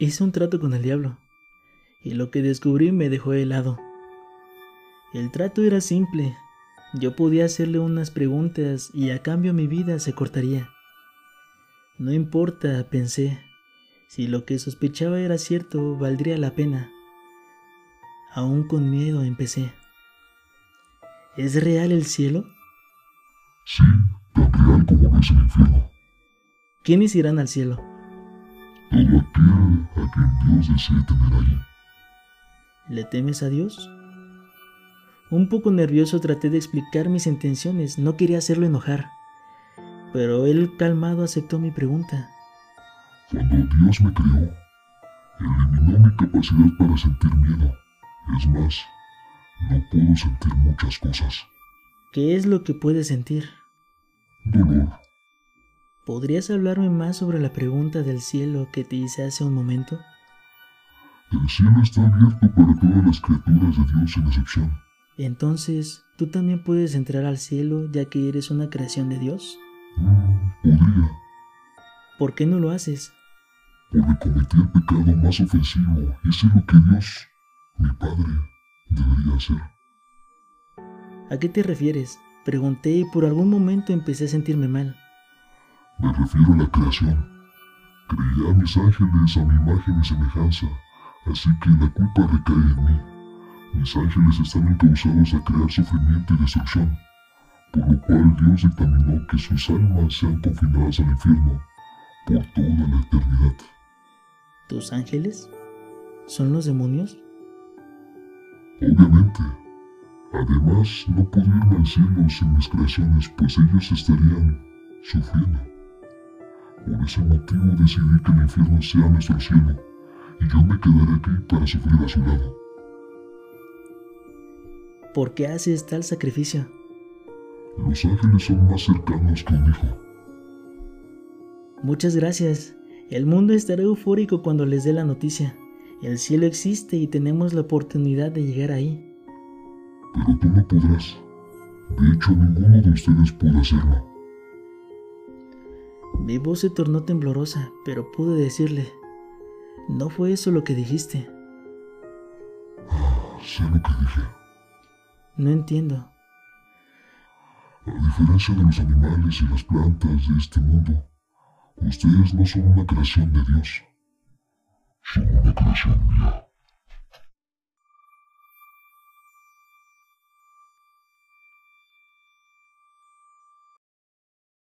Hice un trato con el diablo, y lo que descubrí me dejó helado. El trato era simple. Yo podía hacerle unas preguntas y a cambio mi vida se cortaría. No importa, pensé. Si lo que sospechaba era cierto, valdría la pena. Aún con miedo empecé. ¿Es real el cielo? Sí, tan real como lo es el infierno. ¿Quiénes irán al cielo? Todo aquel a quien Dios desee tener allí. ¿Le temes a Dios? Un poco nervioso traté de explicar mis intenciones, no quería hacerlo enojar, pero él calmado aceptó mi pregunta. Cuando Dios me creó, eliminó mi capacidad para sentir miedo. Es más, no puedo sentir muchas cosas. ¿Qué es lo que puedes sentir? Dolor, ¿Podrías hablarme más sobre la pregunta del cielo que te hice hace un momento? el cielo está abierto para todas las criaturas de Dios sin excepción. Entonces, ¿tú también puedes entrar al cielo ya que eres una creación de Dios? Mm, podría, ¿Por qué no lo haces? porque cometí el pecado más ofensivo y sé lo que Dios, mi Padre, debería hacer. ¿A qué te refieres? Pregunté y por algún momento empecé a sentirme mal. Me refiero a la creación. Creé a mis ángeles a mi imagen y semejanza, así que la culpa recae en mí. Mis ángeles están encausados a crear sufrimiento y destrucción, por lo cual Dios dictaminó que sus almas sean confinadas al infierno por toda la eternidad. ¿Tus ángeles? ¿Son los demonios? Obviamente. Además, no puedo irme al cielo sin mis creaciones, pues ellos estarían sufriendo. Por ese motivo decidí que el infierno sea nuestro cielo, y yo me quedaré aquí para sufrir a su lado. ¿Por qué haces tal sacrificio? Los ángeles son más cercanos que un hijo. Muchas gracias. El mundo estará eufórico cuando les dé la noticia. El cielo existe y tenemos la oportunidad de llegar ahí. Pero tú no podrás. De hecho, ninguno de ustedes puede hacerlo. Mi voz se tornó temblorosa, pero pude decirle, no fue eso lo que dijiste. Sé lo que dije. No entiendo. A diferencia de los animales y las plantas de este mundo, ustedes no son una creación de Dios. Son una creación mía.